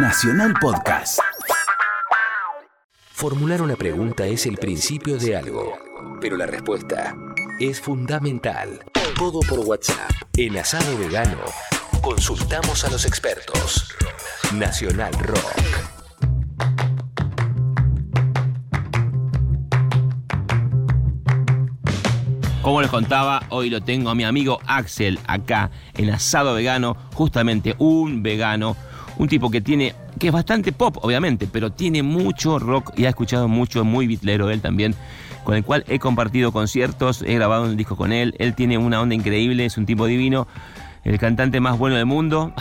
Nacional Podcast. Formular una pregunta es el principio de algo, pero la respuesta es fundamental. Todo por WhatsApp. En Asado Vegano, consultamos a los expertos. Nacional Rock. Como les contaba, hoy lo tengo a mi amigo Axel acá en Asado Vegano, justamente un vegano, un tipo que tiene, que es bastante pop, obviamente, pero tiene mucho rock y ha escuchado mucho, muy bitlero él también, con el cual he compartido conciertos, he grabado un disco con él, él tiene una onda increíble, es un tipo divino el cantante más bueno del mundo,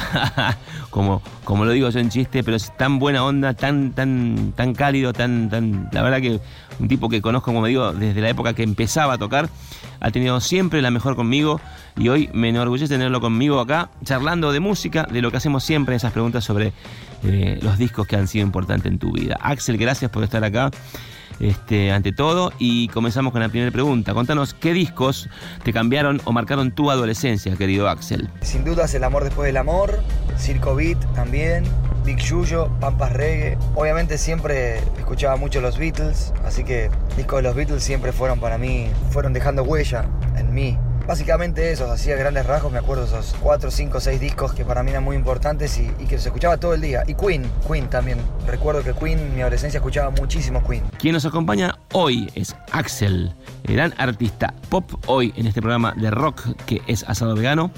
como, como lo digo yo en chiste, pero es tan buena onda, tan, tan, tan cálido, tan, tan, la verdad que un tipo que conozco, como digo, desde la época que empezaba a tocar, ha tenido siempre la mejor conmigo y hoy me enorgullece tenerlo conmigo acá, charlando de música, de lo que hacemos siempre, esas preguntas sobre eh, los discos que han sido importantes en tu vida. Axel, gracias por estar acá este, ante todo. Y comenzamos con la primera pregunta. Contanos, ¿qué discos te cambiaron o marcaron tu adolescencia, querido Axel? Sin dudas, El Amor Después del Amor, Circo Beat también, Big Yuyo, Pampas Reggae. Obviamente siempre escuchaba mucho los Beatles, así que discos de los Beatles siempre fueron para mí, fueron dejando huella en mí. Básicamente eso, hacía grandes rasgos, me acuerdo esos 4, 5, 6 discos que para mí eran muy importantes y, que se escuchaba todo el día. Y Queen, Queen también. Recuerdo que Queen, en mi adolescencia escuchaba muchísimo Queen. Quien nos acompaña hoy es Axel, gran artista pop hoy en este programa de rock que es Asado Vegano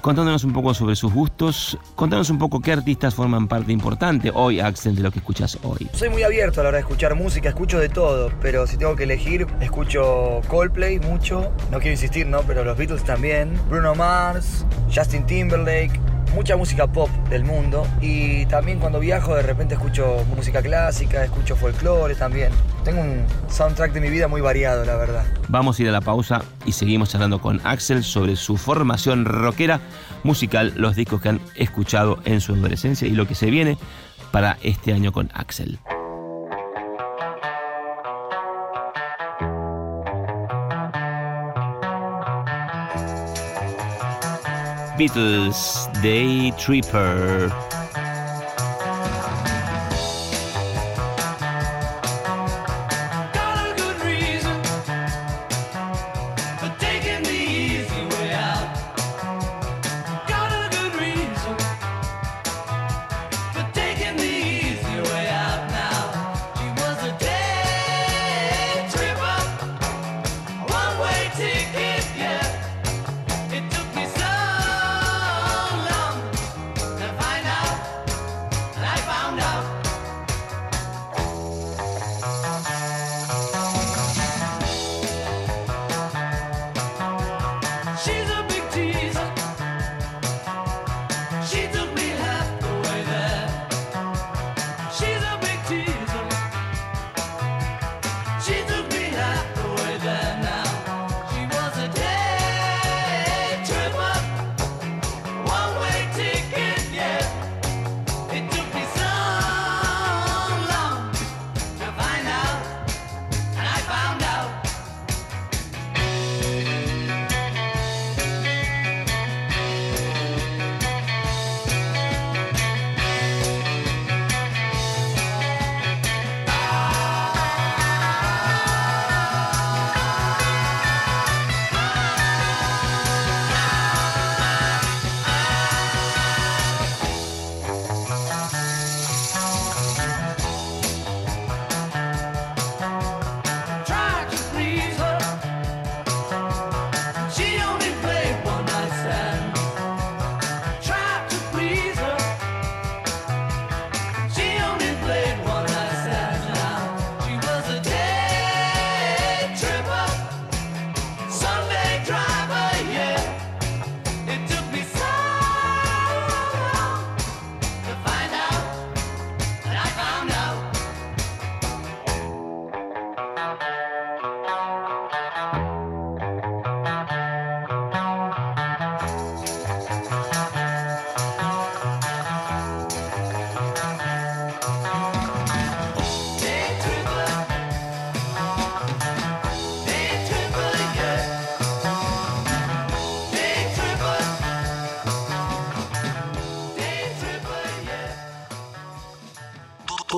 contándonos un poco sobre sus gustos, contanos un poco qué artistas forman parte importante hoy, Axel, de lo que escuchas hoy. Soy muy abierto a la hora de escuchar música, escucho de todo, pero si tengo que elegir, escucho Coldplay mucho, no quiero insistir, ¿no? Pero los Beatles también, Bruno Mars, Justin Timberlake, mucha música pop del mundo y también cuando viajo de repente escucho música clásica, escucho folclore también. Tengo un soundtrack de mi vida muy variado, la verdad. Vamos a ir a la pausa y seguimos charlando con Axel sobre su formación rockera musical, los discos que han escuchado en su adolescencia y lo que se viene para este año con Axel. Beatles Day Tripper.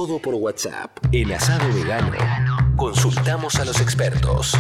Todo por WhatsApp. En Asado Vegano, consultamos a los expertos.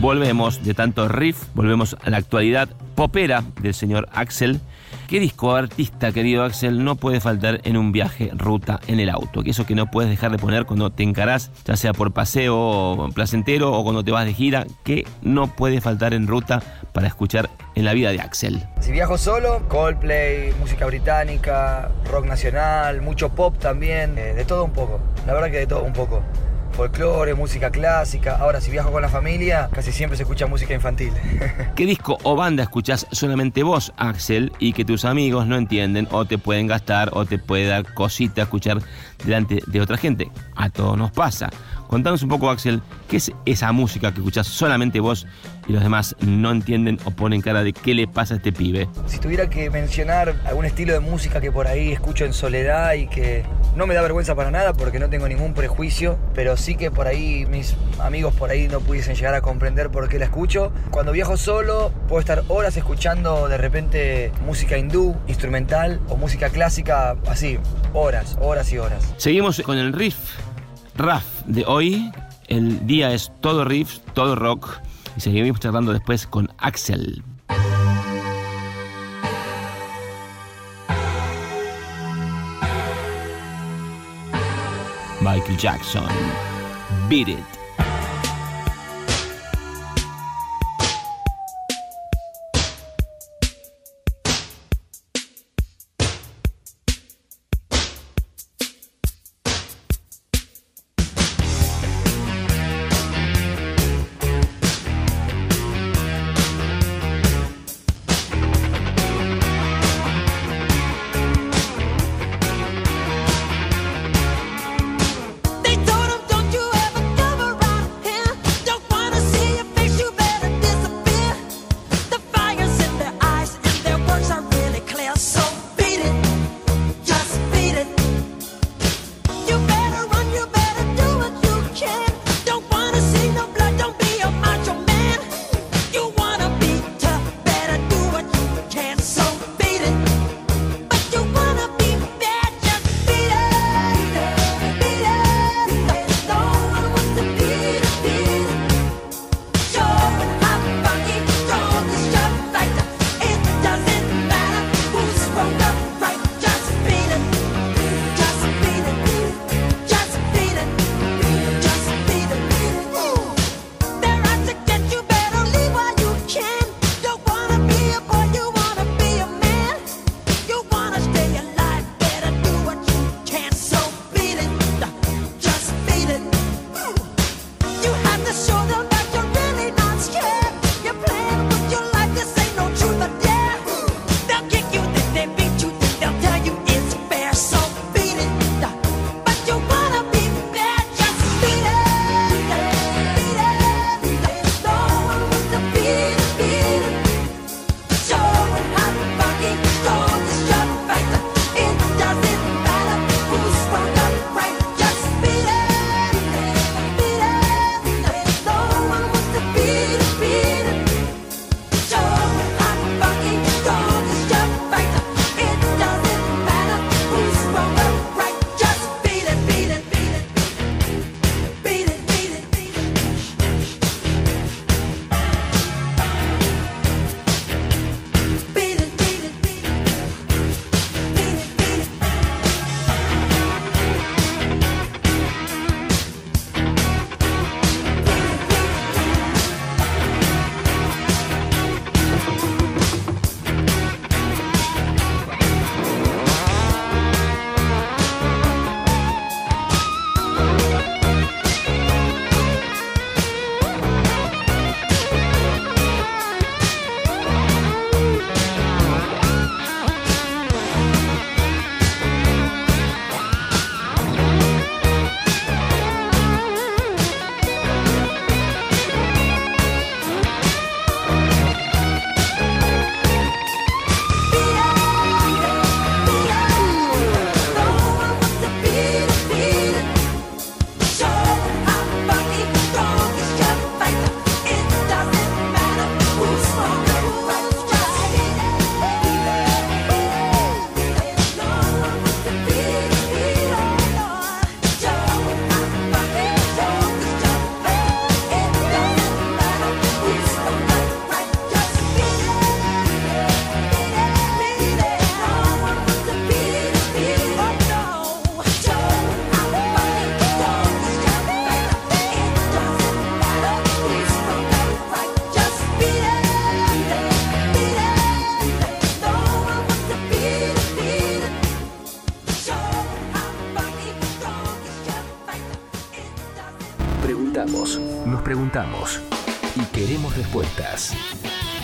Volvemos de tanto riff, volvemos a la actualidad popera del señor Axel. ¿Qué disco artista, querido Axel, no puede faltar en un viaje ruta en el auto? Que eso que no puedes dejar de poner cuando te encarás, ya sea por paseo placentero o cuando te vas de gira, que no puede faltar en ruta para escuchar en la vida de Axel. Si viajo solo, Coldplay, música británica, rock nacional, mucho pop también, eh, de todo un poco. La verdad que de todo un poco folclore, música clásica. Ahora, si viajo con la familia, casi siempre se escucha música infantil. ¿Qué disco o banda escuchás solamente vos, Axel, y que tus amigos no entienden o te pueden gastar o te puede dar cosita escuchar delante de otra gente? A todos nos pasa. Contanos un poco, Axel, ¿qué es esa música que escuchás solamente vos y los demás no entienden o ponen cara de qué le pasa a este pibe? Si tuviera que mencionar algún estilo de música que por ahí escucho en soledad y que no me da vergüenza para nada porque no tengo ningún prejuicio, pero sí que por ahí mis amigos por ahí no pudiesen llegar a comprender por qué la escucho. Cuando viajo solo puedo estar horas escuchando de repente música hindú, instrumental o música clásica, así, horas, horas y horas. Seguimos con el riff RAF de hoy. El día es todo riff, todo rock. Y seguimos charlando después con Axel. Michael Jackson. Beat It.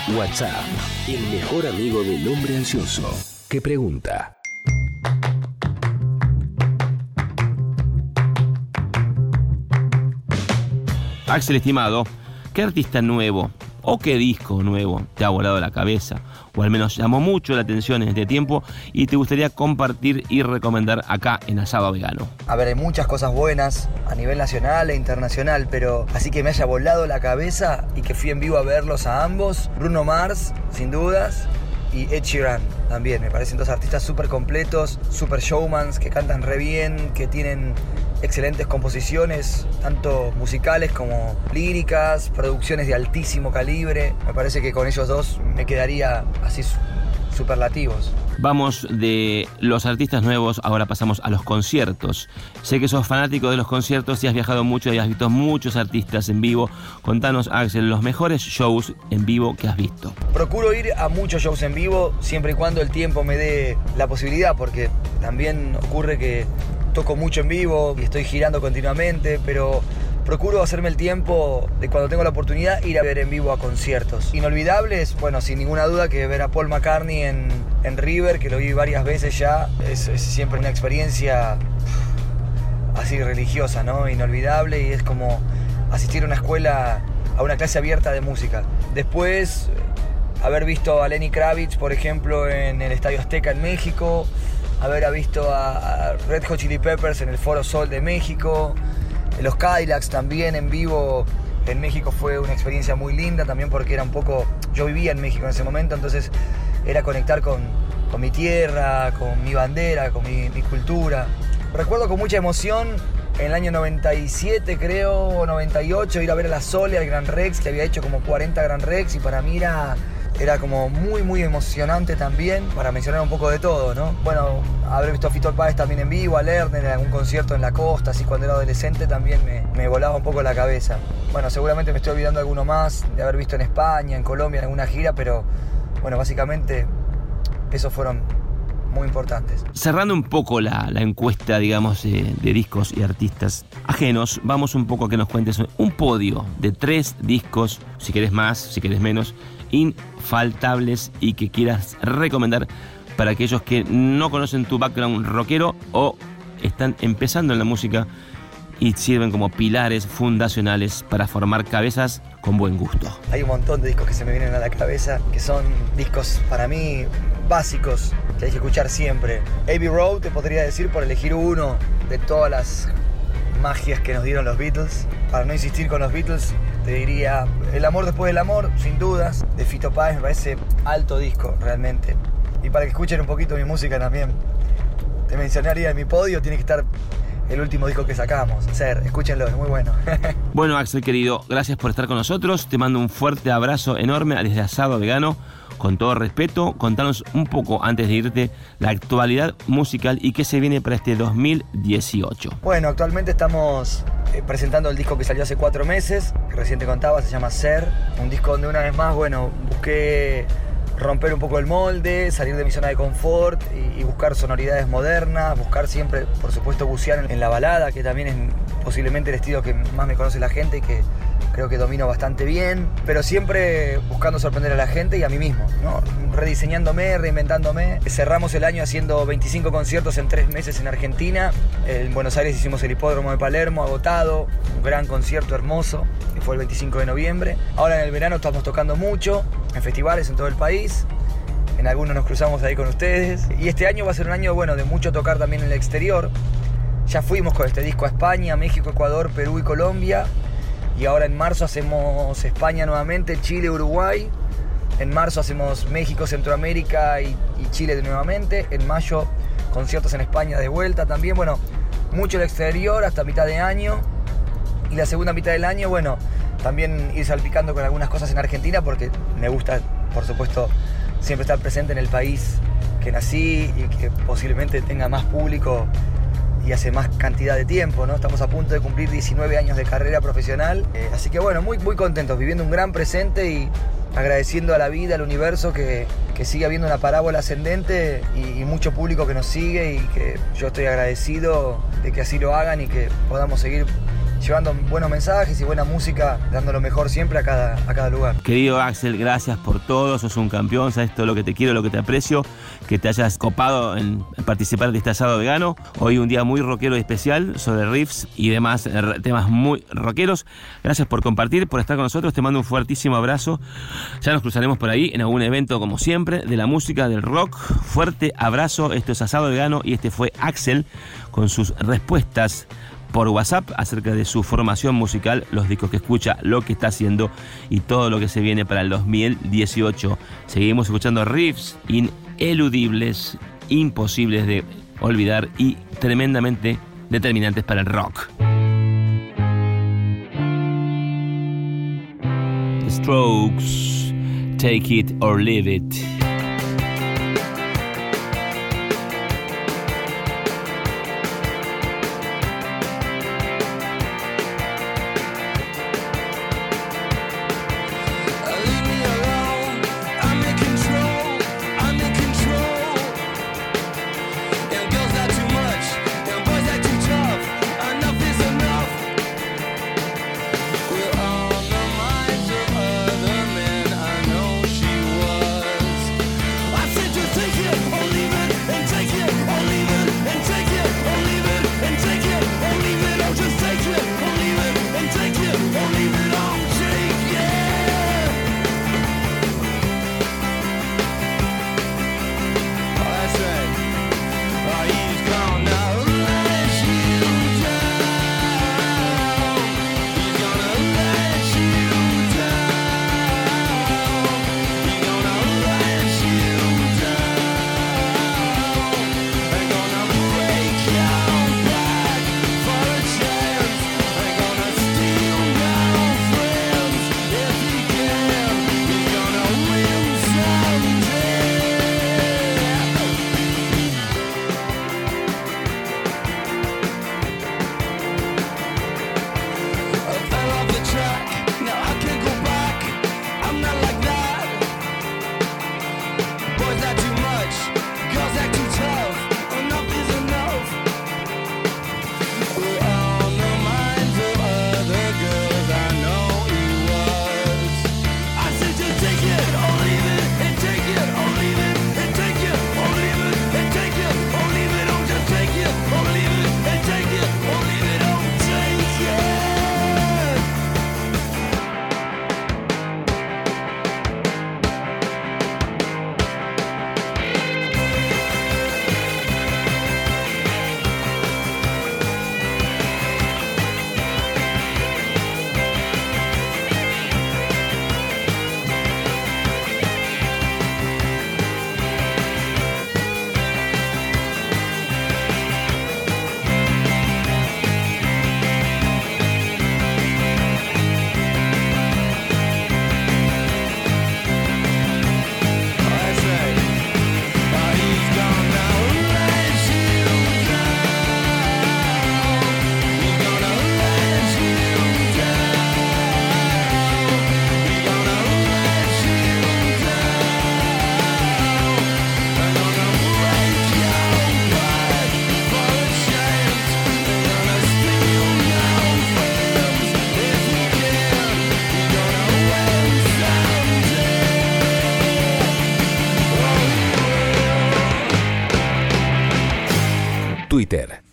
WhatsApp, el mejor amigo del hombre ansioso que pregunta. Axel, estimado, ¿qué artista nuevo o qué disco nuevo te ha volado la cabeza? O al menos llamó mucho la atención en este tiempo y te gustaría compartir y recomendar acá en Asado Vegano. A ver, hay muchas cosas buenas a nivel nacional e internacional, pero así que me haya volado la cabeza y que fui en vivo a verlos a ambos. Bruno Mars, sin dudas, y Ed Sheeran también. Me parecen dos artistas súper completos, súper showmans, que cantan re bien, que tienen excelentes composiciones, tanto musicales como líricas, producciones de altísimo calibre. Me parece que con ellos dos me quedaría así superlativos. Vamos de los artistas nuevos, ahora pasamos a los conciertos. Sé que sos fanático de los conciertos y has viajado mucho y has visto muchos artistas en vivo. Contanos, Axel, los mejores shows en vivo que has visto. Procuro ir a muchos shows en vivo siempre y cuando el tiempo me dé la posibilidad, porque también ocurre que toco mucho en vivo y estoy girando continuamente, pero procuro hacerme el tiempo de cuando tengo la oportunidad ir a ver en vivo a conciertos. Inolvidables, bueno, sin ninguna duda que ver a Paul McCartney en, en River, que lo vi varias veces ya, es, es siempre una experiencia así religiosa, ¿no? Inolvidable y es como asistir a una escuela, a una clase abierta de música. Después, haber visto a Lenny Kravitz, por ejemplo, en el Estadio Azteca en México, haber visto a Red Hot Chili Peppers en el Foro Sol de México, los Cadillacs también en vivo en México fue una experiencia muy linda también porque era un poco, yo vivía en México en ese momento, entonces era conectar con, con mi tierra, con mi bandera, con mi, mi, cultura. Recuerdo con mucha emoción en el año 97 creo, o 98, ir a ver a la Sole, al Gran Rex, que había hecho como 40 Gran Rex y para mí era era como muy, muy emocionante también, para mencionar un poco de todo, ¿no? Bueno, haber visto a Fito Páez también en vivo, a Lerner en algún concierto en la costa, así cuando era adolescente también me, me, volaba un poco la cabeza. Bueno, seguramente me estoy olvidando alguno más, de haber visto en España, en Colombia, en alguna gira, pero bueno, básicamente esos fueron muy importantes. Cerrando un poco la, la encuesta, digamos, de, de, discos y artistas ajenos, vamos un poco a que nos cuentes un podio de tres discos, si querés más, si querés menos, infaltables y que quieras recomendar para aquellos que no conocen tu background rockero o están empezando en la música y sirven como pilares fundacionales para formar cabezas con buen gusto. Hay un montón de discos que se me vienen a la cabeza, que son discos para mí básicos, que hay que escuchar siempre. Abbey Road te podría decir por elegir uno de todas las magias que nos dieron los Beatles. Para no insistir con los Beatles, te diría El amor después del amor, sin dudas, de Fito Páez, me parece alto disco realmente. Y para que escuchen un poquito mi música también, te mencionaría en mi podio, tiene que estar el último disco que sacamos. Ser, escúchenlo, es muy bueno. bueno, Axel querido, gracias por estar con nosotros. Te mando un fuerte abrazo enorme desde Asado Vegano. Con todo respeto, contanos un poco antes de irte la actualidad musical y qué se viene para este 2018. Bueno, actualmente estamos eh, presentando el disco que salió hace cuatro meses, que recién te contaba, se llama Ser. Un disco donde una vez más, bueno, busqué romper un poco el molde, salir de mi zona de confort y, y buscar sonoridades modernas, buscar siempre, por supuesto, bucear en, en, la balada, que también es posiblemente el estilo que más me conoce la gente y que creo que domino bastante bien, pero siempre buscando sorprender a la gente y a mí mismo, ¿no? rediseñándome, reinventándome. Cerramos el año haciendo 25 conciertos en tres meses en Argentina. En Buenos Aires hicimos el hipódromo de Palermo, agotado, un gran concierto hermoso, que fue el 25 de noviembre. Ahora en el verano estamos tocando mucho, en festivales en todo el país. En algunos nos cruzamos ahí con ustedes. Y este año va a ser un año, bueno, de mucho tocar también en el exterior. Ya fuimos con este disco a España, México, Ecuador, Perú y Colombia. Y ahora en marzo hacemos España nuevamente, Chile, Uruguay. En marzo hacemos México, Centroamérica y, Chile nuevamente. En mayo conciertos en España de vuelta también. Bueno, mucho el exterior hasta mitad de año. Y la segunda mitad del año, bueno, también ir salpicando con algunas cosas en Argentina porque me gusta, por supuesto, siempre estar presente en el país que nací y que posiblemente tenga más público y hace más cantidad de tiempo, ¿no? Estamos a punto de cumplir 19 años de carrera profesional, eh, así que bueno, muy, muy contentos, viviendo un gran presente y agradeciendo a la vida, al universo, que, que sigue habiendo una parábola ascendente y, y, mucho público que nos sigue y que yo estoy agradecido de que así lo hagan y que podamos seguir llevando buenos mensajes y buena música, dando lo mejor siempre a cada, a cada lugar. Querido Axel, gracias por todo, sos un campeón, sabes todo lo que te quiero, lo que te aprecio, que te hayas copado en participar de este asado vegano. Hoy un día muy rockero y especial sobre riffs y demás eh, temas muy rockeros. Gracias por compartir, por estar con nosotros, te mando un fuertísimo abrazo. Ya nos cruzaremos por ahí en algún evento como siempre, de la música, del rock. Fuerte abrazo, esto es asado vegano y este fue Axel con sus respuestas por WhatsApp acerca de su formación musical, los discos que escucha, lo que está haciendo y todo lo que se viene para el 2018. Seguimos escuchando riffs ineludibles, imposibles de olvidar y tremendamente determinantes para el rock. Strokes, take it or leave it.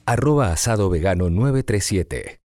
Arroba asado vegano 937.